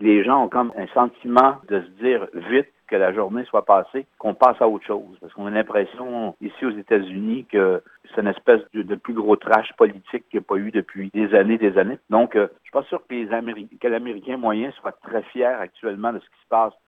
les gens ont comme un sentiment de se dire vite que la journée soit passée, qu'on passe à autre chose. Parce qu'on a l'impression, ici aux États-Unis, que c'est une espèce de, plus gros trash politique qu'il n'y a pas eu depuis des années, des années. Donc, euh, je suis pas sûr que les Américains, que l'Américain moyen soit très fier actuellement de ce qui se passe